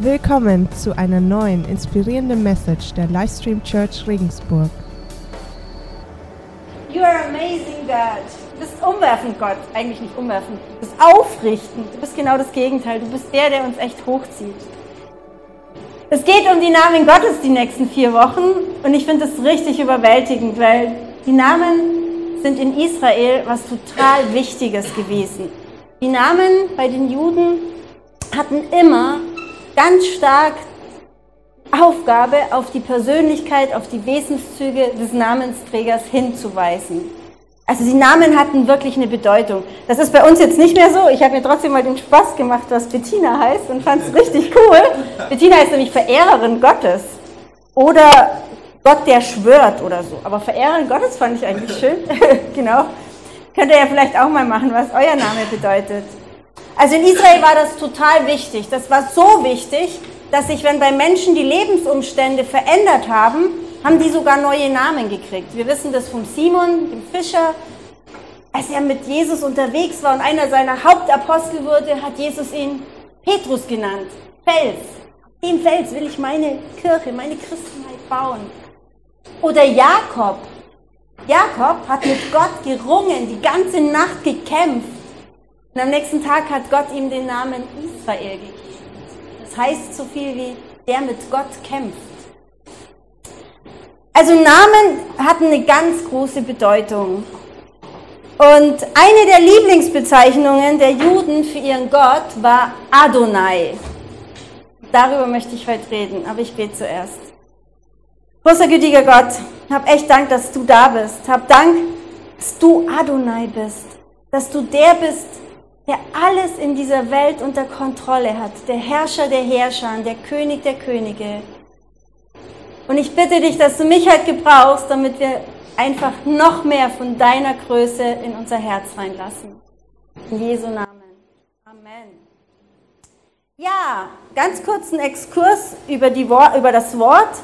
Willkommen zu einer neuen inspirierenden Message der Livestream Church Regensburg. You are amazing, God. Du bist umwerfend, Gott. Eigentlich nicht umwerfend. Du bist aufrichtend. Du bist genau das Gegenteil. Du bist der, der uns echt hochzieht. Es geht um die Namen Gottes die nächsten vier Wochen und ich finde das richtig überwältigend, weil die Namen sind in Israel was total Wichtiges gewesen. Die Namen bei den Juden hatten immer ganz stark Aufgabe, auf die Persönlichkeit, auf die Wesenszüge des Namensträgers hinzuweisen. Also die Namen hatten wirklich eine Bedeutung. Das ist bei uns jetzt nicht mehr so. Ich habe mir trotzdem mal den Spaß gemacht, was Bettina heißt und fand es richtig cool. Bettina ist nämlich Verehrerin Gottes oder Gott, der schwört oder so. Aber Verehrerin Gottes fand ich eigentlich schön. genau. Könnt ihr ja vielleicht auch mal machen, was euer Name bedeutet. Also in Israel war das total wichtig. Das war so wichtig, dass sich, wenn bei Menschen die Lebensumstände verändert haben, haben die sogar neue Namen gekriegt. Wir wissen das vom Simon, dem Fischer. Als er mit Jesus unterwegs war und einer seiner Hauptapostel wurde, hat Jesus ihn Petrus genannt. Fels. Den Fels will ich meine Kirche, meine Christenheit bauen. Oder Jakob. Jakob hat mit Gott gerungen, die ganze Nacht gekämpft. Und am nächsten Tag hat Gott ihm den Namen Israel gegeben. Das heißt so viel wie der mit Gott kämpft. Also Namen hatten eine ganz große Bedeutung. Und eine der Lieblingsbezeichnungen der Juden für ihren Gott war Adonai. Darüber möchte ich heute reden, aber ich bete zuerst. Großer gütiger Gott, hab echt Dank, dass du da bist. Hab Dank, dass du Adonai bist. Dass du der bist, der alles in dieser Welt unter Kontrolle hat, der Herrscher der Herrscher, der König der Könige. Und ich bitte dich, dass du mich halt gebrauchst, damit wir einfach noch mehr von deiner Größe in unser Herz reinlassen. In Jesu Namen. Amen. Ja, ganz kurzen Exkurs über, die, über das Wort.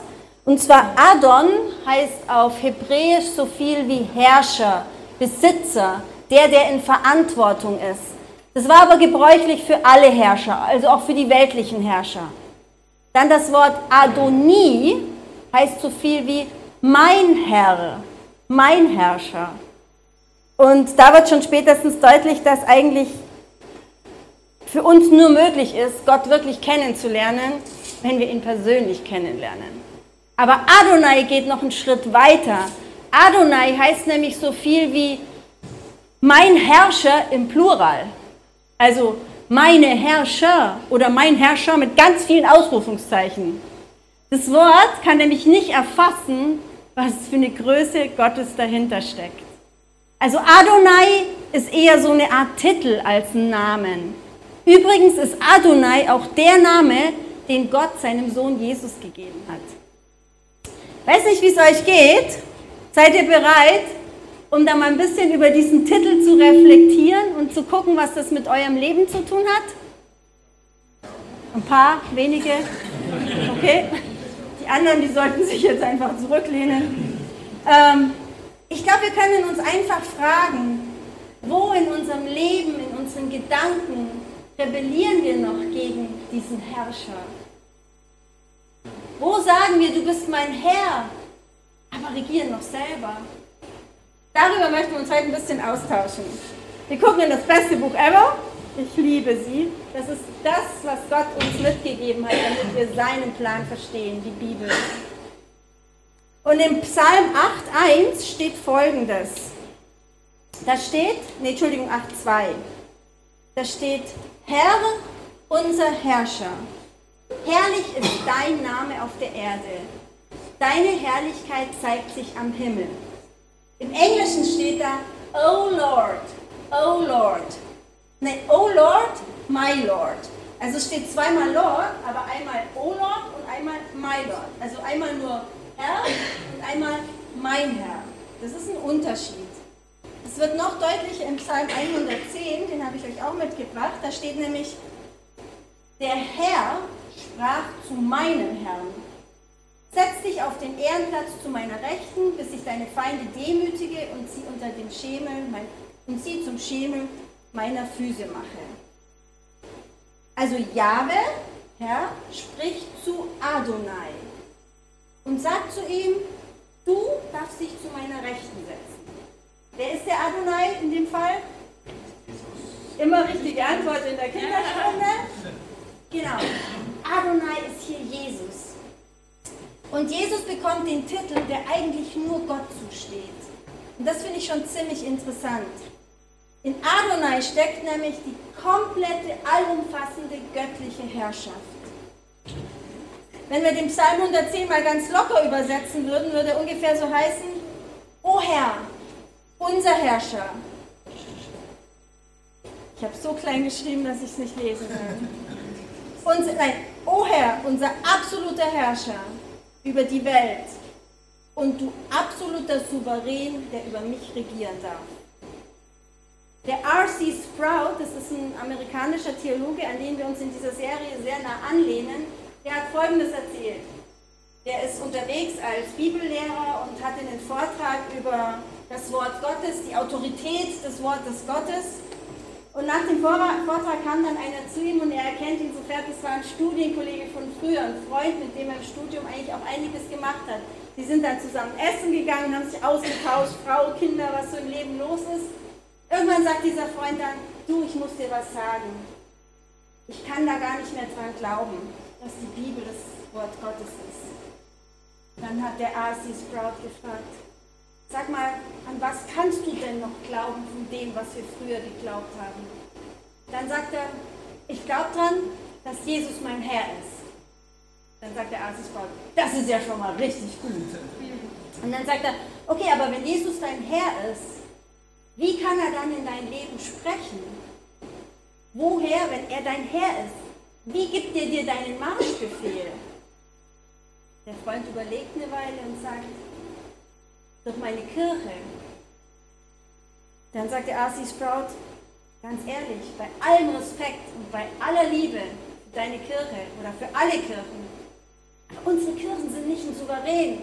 Und zwar Adon heißt auf Hebräisch so viel wie Herrscher, Besitzer, der, der in Verantwortung ist. Das war aber gebräuchlich für alle Herrscher, also auch für die weltlichen Herrscher. Dann das Wort Adoni heißt so viel wie mein Herr, mein Herrscher. Und da wird schon spätestens deutlich, dass eigentlich für uns nur möglich ist, Gott wirklich kennenzulernen, wenn wir ihn persönlich kennenlernen. Aber Adonai geht noch einen Schritt weiter. Adonai heißt nämlich so viel wie mein Herrscher im Plural. Also meine Herrscher oder mein Herrscher mit ganz vielen Ausrufungszeichen. Das Wort kann nämlich nicht erfassen, was für eine Größe Gottes dahinter steckt. Also Adonai ist eher so eine Art Titel als ein Namen. Übrigens ist Adonai auch der Name, den Gott seinem Sohn Jesus gegeben hat. Weiß nicht, wie es euch geht. Seid ihr bereit, um da mal ein bisschen über diesen Titel zu reflektieren und zu gucken, was das mit eurem Leben zu tun hat? Ein paar, wenige. Okay. Die anderen, die sollten sich jetzt einfach zurücklehnen. Ähm, ich glaube, wir können uns einfach fragen, wo in unserem Leben, in unseren Gedanken rebellieren wir noch gegen diesen Herrscher? Wo sagen wir, du bist mein Herr, aber regieren noch selber? Darüber möchten wir uns heute ein bisschen austauschen. Wir gucken in das beste Buch ever. Ich liebe sie. Das ist das, was Gott uns mitgegeben hat, damit wir seinen Plan verstehen, die Bibel. Und im Psalm 8.1 steht folgendes. Da steht, nee, Entschuldigung, 8.2. Da steht, Herr, unser Herrscher, herrlich ist dein Name auf der Erde. Deine Herrlichkeit zeigt sich am Himmel. Im Englischen steht da, Oh Lord, Oh Lord. Nein, Oh Lord, My Lord. Also steht zweimal Lord, aber einmal Oh Lord und einmal My Lord. Also einmal nur Herr und einmal mein Herr. Das ist ein Unterschied. Es wird noch deutlicher im Psalm 110, den habe ich euch auch mitgebracht. Da steht nämlich, der Herr sprach zu meinem Herrn. Setz dich auf den Ehrenplatz zu meiner Rechten, bis ich deine Feinde demütige und sie unter dem Schemel mein, und sie zum Schemel meiner Füße mache. Also Jahwe Herr, spricht zu Adonai und sagt zu ihm, du darfst dich zu meiner Rechten setzen. Wer ist der Adonai in dem Fall? Immer richtige Antwort in der Kinderstunde. Genau. Adonai ist hier Jesus. Und Jesus bekommt den Titel, der eigentlich nur Gott zusteht. Und das finde ich schon ziemlich interessant. In Adonai steckt nämlich die komplette, allumfassende göttliche Herrschaft. Wenn wir den Psalm 110 mal ganz locker übersetzen würden, würde er ungefähr so heißen, O Herr, unser Herrscher. Ich habe so klein geschrieben, dass ich es nicht lesen kann. Unser, nein, O Herr, unser absoluter Herrscher über die Welt und du absoluter Souverän, der über mich regieren darf. Der R.C. Sprout, das ist ein amerikanischer Theologe, an den wir uns in dieser Serie sehr nah anlehnen, der hat Folgendes erzählt. Der ist unterwegs als Bibellehrer und hat einen Vortrag über das Wort Gottes, die Autorität des Wortes Gottes. Und nach dem Vortrag kam dann einer zu ihm und er erkennt ihn sofort, es war ein Studienkollege von früher, ein Freund, mit dem er im Studium eigentlich auch einiges gemacht hat. Sie sind dann zusammen essen gegangen, haben sich ausgetauscht, Frau, Kinder, was so im Leben los ist. Irgendwann sagt dieser Freund dann, du, ich muss dir was sagen. Ich kann da gar nicht mehr dran glauben, dass die Bibel das Wort Gottes ist. Dann hat der R.C. Sprout gefragt, sag mal, an was kannst du denn noch glauben von dem, was wir früher geglaubt haben? Dann sagt er, ich glaube dran, dass Jesus mein Herr ist. Dann sagt der. Sprout, das ist ja schon mal richtig gut. Und dann sagt er, okay, aber wenn Jesus dein Herr ist, wie kann er dann in dein Leben sprechen? Woher, wenn er dein Herr ist? Wie gibt er dir deinen Marschbefehl? Der Freund überlegt eine Weile und sagt, durch meine Kirche. Dann sagt der R.C. Sprout, ganz ehrlich, bei allem Respekt und bei aller Liebe für deine Kirche oder für alle Kirchen, unsere Kirchen sind nicht ein Souverän.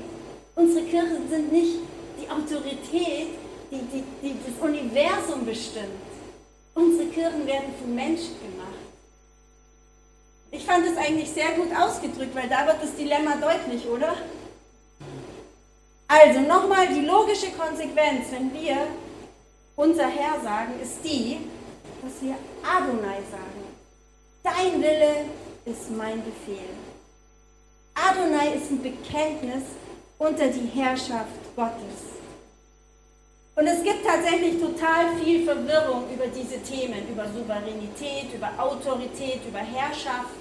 Unsere Kirchen sind nicht die Autorität, die, die, die das Universum bestimmt. Unsere Kirchen werden von Menschen gemacht. Ich fand es eigentlich sehr gut ausgedrückt, weil da wird das Dilemma deutlich, oder? Also nochmal die logische Konsequenz, wenn wir unser Herr sagen, ist die, dass wir Adonai sagen. Dein Wille ist mein Befehl. Adonai ist ein Bekenntnis unter die Herrschaft Gottes. Und es gibt tatsächlich total viel Verwirrung über diese Themen, über Souveränität, über Autorität, über Herrschaft,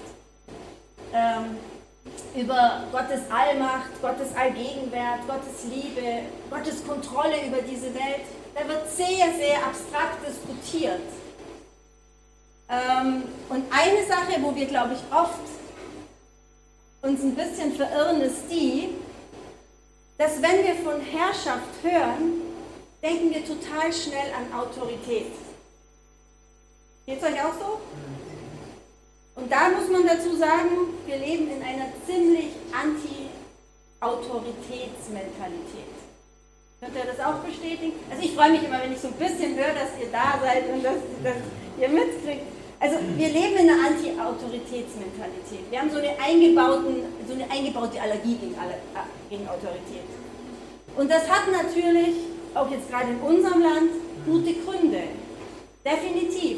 ähm, über Gottes Allmacht, Gottes Allgegenwert, Gottes Liebe, Gottes Kontrolle über diese Welt. Da wird sehr, sehr abstrakt diskutiert. Ähm, und eine Sache, wo wir, glaube ich, oft uns ein bisschen verirren, ist die, dass wenn wir von Herrschaft hören, denken wir total schnell an Autorität. Geht es euch auch so? Und da muss man dazu sagen, wir leben in einer ziemlich anti-Autoritätsmentalität. Könnt ihr das auch bestätigen? Also ich freue mich immer, wenn ich so ein bisschen höre, dass ihr da seid und dass, dass ihr mitkriegt. Also wir leben in einer Anti-Autoritätsmentalität. Wir haben so eine, eingebauten, so eine eingebaute Allergie gegen, gegen Autorität. Und das hat natürlich auch jetzt gerade in unserem Land, gute Gründe. Definitiv.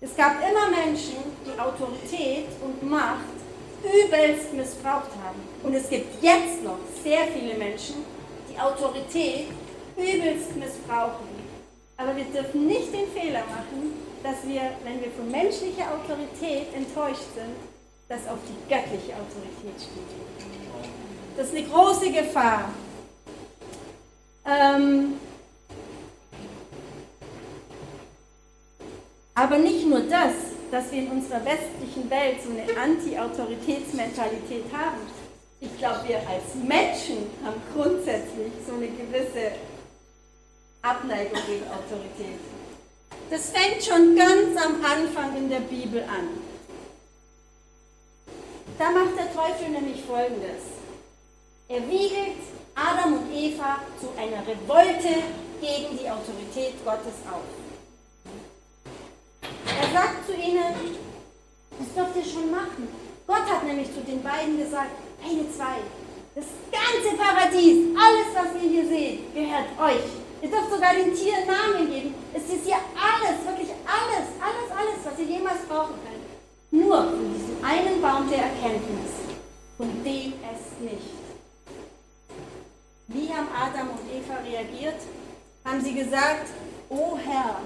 Es gab immer Menschen, die Autorität und Macht übelst missbraucht haben. Und es gibt jetzt noch sehr viele Menschen, die Autorität übelst missbrauchen. Aber wir dürfen nicht den Fehler machen, dass wir, wenn wir von menschlicher Autorität enttäuscht sind, das auf die göttliche Autorität spiegeln. Das ist eine große Gefahr. Ähm, aber nicht nur das, dass wir in unserer westlichen Welt so eine Anti-Autoritätsmentalität haben. Ich glaube, wir als Menschen haben grundsätzlich so eine gewisse Abneigung gegen Autorität. Das fängt schon ganz am Anfang in der Bibel an. Da macht der Teufel nämlich Folgendes. Er wiegelt Adam und Eva zu einer Revolte gegen die Autorität Gottes auf. Sagt zu ihnen, das dürft ihr schon machen. Gott hat nämlich zu den beiden gesagt, eine zwei, das ganze Paradies, alles, was ihr hier seht, gehört euch. Ihr dürft sogar den Tieren Namen geben. Es ist hier alles, wirklich alles, alles, alles, was ihr jemals brauchen könnt. Nur von diesem einen Baum der Erkenntnis, von dem es nicht. Wie haben Adam und Eva reagiert? Haben sie gesagt, O Herr,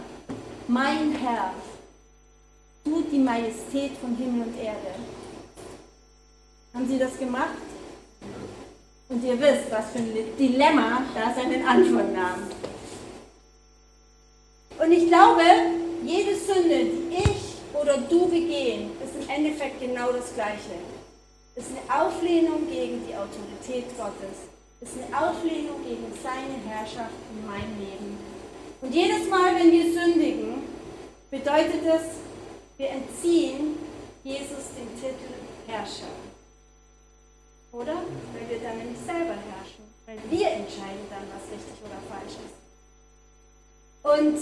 mein Herr, du die Majestät von Himmel und Erde. Haben sie das gemacht? Und ihr wisst, was für ein Dilemma da seinen Anfang nahm. Und ich glaube, jede Sünde, die ich oder du begehen, ist im Endeffekt genau das Gleiche. Es ist eine Auflehnung gegen die Autorität Gottes. Es ist eine Auflehnung gegen seine Herrschaft in meinem Leben. Und jedes Mal, wenn wir sündigen, bedeutet es, wir entziehen Jesus den Titel Herrscher. Oder? Weil wir dann nämlich selber herrschen. Weil wir entscheiden dann, was richtig oder falsch ist. Und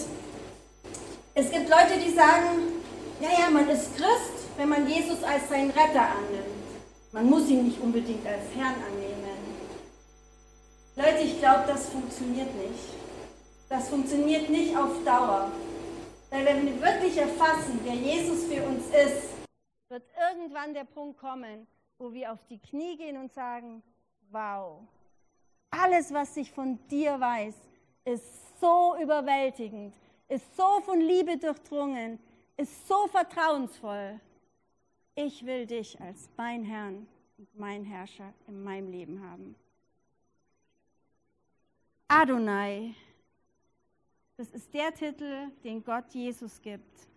es gibt Leute, die sagen, naja, man ist Christ, wenn man Jesus als seinen Retter annimmt. Man muss ihn nicht unbedingt als Herrn annehmen. Leute, ich glaube, das funktioniert nicht. Das funktioniert nicht auf Dauer. Weil wenn wir wirklich erfassen, wer Jesus für uns ist, wird irgendwann der Punkt kommen, wo wir auf die Knie gehen und sagen, wow, alles, was ich von dir weiß, ist so überwältigend, ist so von Liebe durchdrungen, ist so vertrauensvoll. Ich will dich als mein Herrn und mein Herrscher in meinem Leben haben. Adonai, das ist der Titel, den Gott Jesus gibt.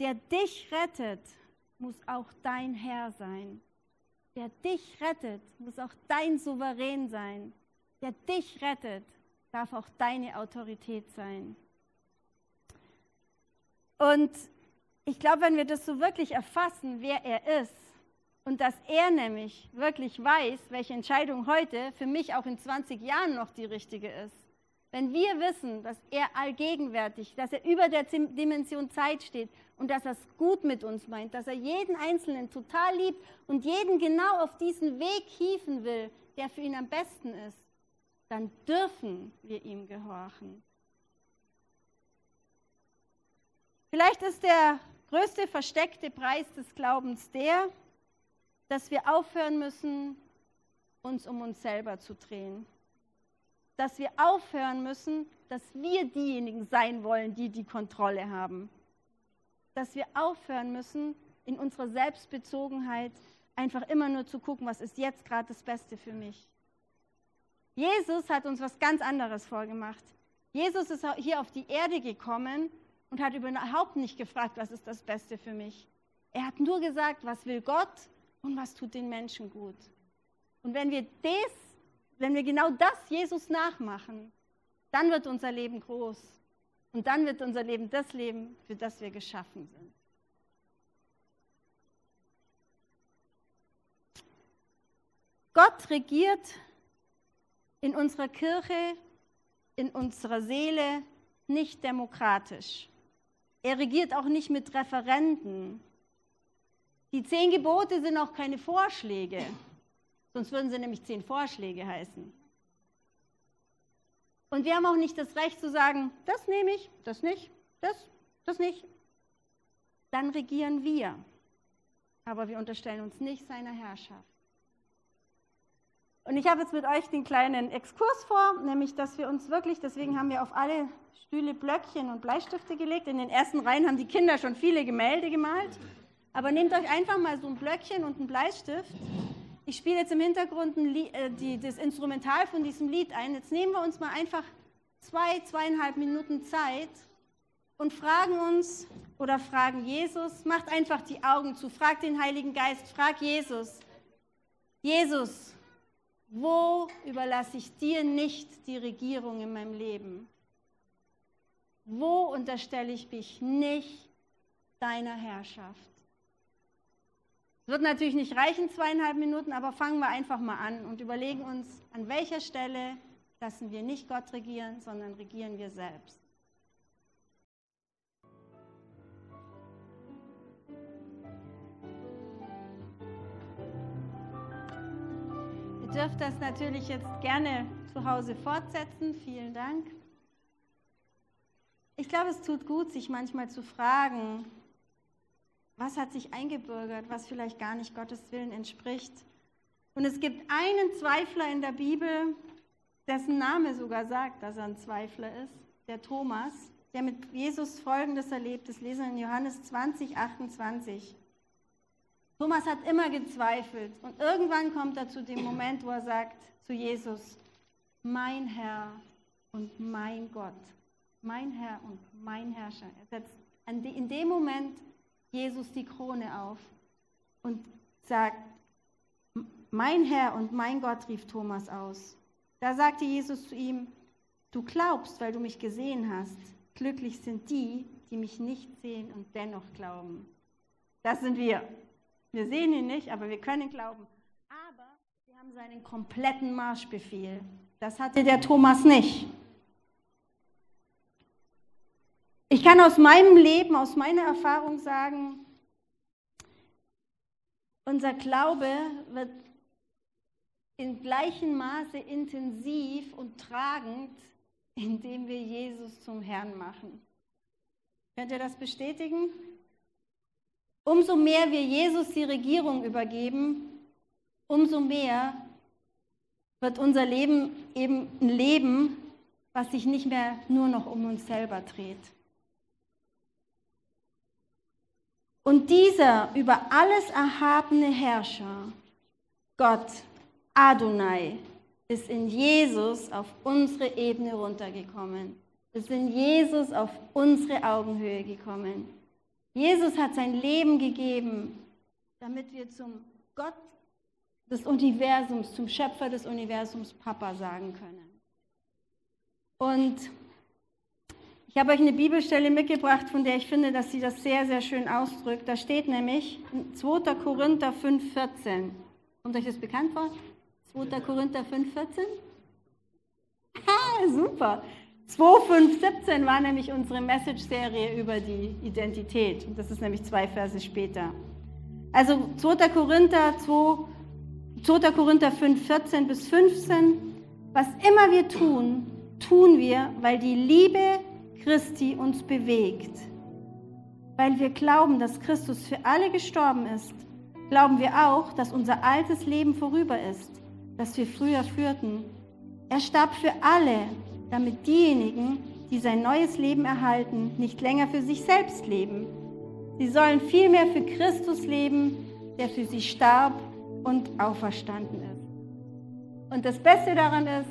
Der dich rettet, muss auch dein Herr sein. Der dich rettet, muss auch dein Souverän sein. Der dich rettet, darf auch deine Autorität sein. Und ich glaube, wenn wir das so wirklich erfassen, wer er ist, und dass er nämlich wirklich weiß, welche Entscheidung heute für mich auch in 20 Jahren noch die richtige ist, wenn wir wissen, dass er allgegenwärtig, dass er über der Dimension Zeit steht und dass er es gut mit uns meint, dass er jeden Einzelnen total liebt und jeden genau auf diesen Weg hieven will, der für ihn am besten ist, dann dürfen wir ihm gehorchen. Vielleicht ist der größte versteckte Preis des Glaubens der, dass wir aufhören müssen, uns um uns selber zu drehen dass wir aufhören müssen, dass wir diejenigen sein wollen, die die Kontrolle haben. Dass wir aufhören müssen, in unserer Selbstbezogenheit einfach immer nur zu gucken, was ist jetzt gerade das Beste für mich. Jesus hat uns was ganz anderes vorgemacht. Jesus ist hier auf die Erde gekommen und hat überhaupt nicht gefragt, was ist das Beste für mich. Er hat nur gesagt, was will Gott und was tut den Menschen gut. Und wenn wir das wenn wir genau das Jesus nachmachen, dann wird unser Leben groß. Und dann wird unser Leben das Leben, für das wir geschaffen sind. Gott regiert in unserer Kirche, in unserer Seele nicht demokratisch. Er regiert auch nicht mit Referenden. Die zehn Gebote sind auch keine Vorschläge. Sonst würden sie nämlich zehn Vorschläge heißen. Und wir haben auch nicht das Recht zu sagen, das nehme ich, das nicht, das, das nicht. Dann regieren wir. Aber wir unterstellen uns nicht seiner Herrschaft. Und ich habe jetzt mit euch den kleinen Exkurs vor, nämlich, dass wir uns wirklich, deswegen haben wir auf alle Stühle Blöckchen und Bleistifte gelegt. In den ersten Reihen haben die Kinder schon viele Gemälde gemalt. Aber nehmt euch einfach mal so ein Blöckchen und einen Bleistift ich spiele jetzt im Hintergrund Lied, äh, die, das Instrumental von diesem Lied ein. Jetzt nehmen wir uns mal einfach zwei, zweieinhalb Minuten Zeit und fragen uns oder fragen Jesus, macht einfach die Augen zu, fragt den Heiligen Geist, frag Jesus, Jesus, wo überlasse ich dir nicht die Regierung in meinem Leben? Wo unterstelle ich mich nicht deiner Herrschaft? Wird natürlich nicht reichen, zweieinhalb Minuten, aber fangen wir einfach mal an und überlegen uns, an welcher Stelle lassen wir nicht Gott regieren, sondern regieren wir selbst. Ihr dürft das natürlich jetzt gerne zu Hause fortsetzen. Vielen Dank. Ich glaube, es tut gut, sich manchmal zu fragen, was hat sich eingebürgert, was vielleicht gar nicht Gottes Willen entspricht. Und es gibt einen Zweifler in der Bibel, dessen Name sogar sagt, dass er ein Zweifler ist, der Thomas, der mit Jesus Folgendes erlebt. Das lesen wir in Johannes 20, 28. Thomas hat immer gezweifelt und irgendwann kommt er zu dem Moment, wo er sagt zu Jesus, mein Herr und mein Gott, mein Herr und mein Herrscher. Er setzt in dem Moment Jesus die Krone auf und sagt, mein Herr und mein Gott, rief Thomas aus. Da sagte Jesus zu ihm, du glaubst, weil du mich gesehen hast. Glücklich sind die, die mich nicht sehen und dennoch glauben. Das sind wir. Wir sehen ihn nicht, aber wir können glauben. Aber wir haben seinen kompletten Marschbefehl. Das hatte der Thomas nicht. Ich kann aus meinem Leben, aus meiner Erfahrung sagen, unser Glaube wird in gleichem Maße intensiv und tragend, indem wir Jesus zum Herrn machen. Könnt ihr das bestätigen? Umso mehr wir Jesus die Regierung übergeben, umso mehr wird unser Leben eben ein Leben, was sich nicht mehr nur noch um uns selber dreht. Und dieser über alles erhabene Herrscher, Gott, Adonai, ist in Jesus auf unsere Ebene runtergekommen, ist in Jesus auf unsere Augenhöhe gekommen. Jesus hat sein Leben gegeben, damit wir zum Gott des Universums, zum Schöpfer des Universums Papa sagen können. Und ich habe euch eine Bibelstelle mitgebracht, von der ich finde, dass sie das sehr, sehr schön ausdrückt. Da steht nämlich 2. Korinther 5,14. Kommt euch das bekannt vor? 2. Korinther 5,14? Ah, super. 2,5,17 war nämlich unsere Message-Serie über die Identität. Das ist nämlich zwei Verse später. Also 2. Korinther 2, 2. Korinther 5, 14 bis 15. Was immer wir tun, tun wir, weil die Liebe Christi uns bewegt. Weil wir glauben, dass Christus für alle gestorben ist, glauben wir auch, dass unser altes Leben vorüber ist, das wir früher führten. Er starb für alle, damit diejenigen, die sein neues Leben erhalten, nicht länger für sich selbst leben. Sie sollen vielmehr für Christus leben, der für sie starb und auferstanden ist. Und das Beste daran ist,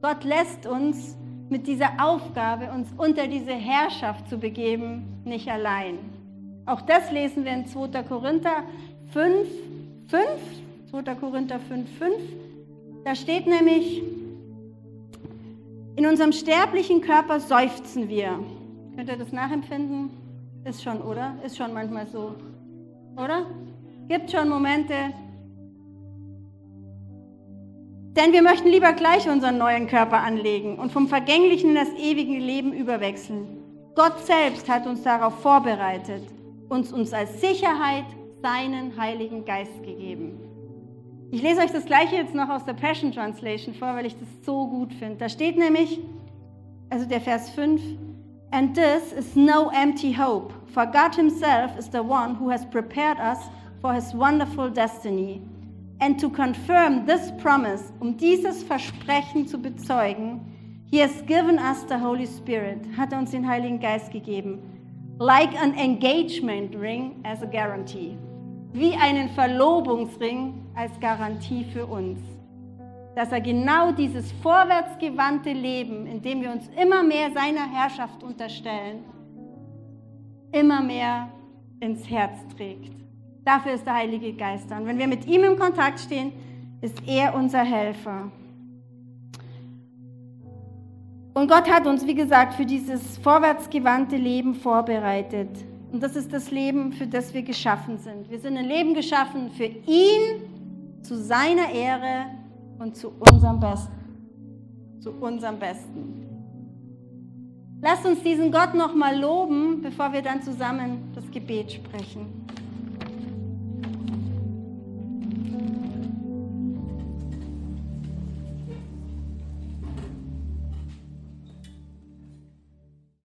Gott lässt uns mit dieser Aufgabe, uns unter diese Herrschaft zu begeben, nicht allein. Auch das lesen wir in 2. Korinther 5, 5, 2. Korinther 5, 5. Da steht nämlich, in unserem sterblichen Körper seufzen wir. Könnt ihr das nachempfinden? Ist schon, oder? Ist schon manchmal so. Oder? Gibt schon Momente, denn wir möchten lieber gleich unseren neuen Körper anlegen und vom vergänglichen in das ewige Leben überwechseln. Gott selbst hat uns darauf vorbereitet, uns uns als Sicherheit seinen Heiligen Geist gegeben. Ich lese euch das gleiche jetzt noch aus der Passion Translation vor, weil ich das so gut finde. Da steht nämlich, also der Vers 5, And this is no empty hope, for God Himself is the one who has prepared us for His wonderful destiny. And to confirm this promise, um dieses Versprechen zu bezeugen, He has given us the Holy Spirit, hat er uns den Heiligen Geist gegeben, like an engagement ring as a guarantee, wie einen Verlobungsring als Garantie für uns, dass er genau dieses vorwärtsgewandte Leben, in dem wir uns immer mehr seiner Herrschaft unterstellen, immer mehr ins Herz trägt. Dafür ist der Heilige Geist da. Und wenn wir mit ihm im Kontakt stehen, ist er unser Helfer. Und Gott hat uns, wie gesagt, für dieses vorwärtsgewandte Leben vorbereitet. Und das ist das Leben, für das wir geschaffen sind. Wir sind ein Leben geschaffen für ihn, zu seiner Ehre und zu unserem Besten. Zu unserem Besten. Lasst uns diesen Gott nochmal loben, bevor wir dann zusammen das Gebet sprechen.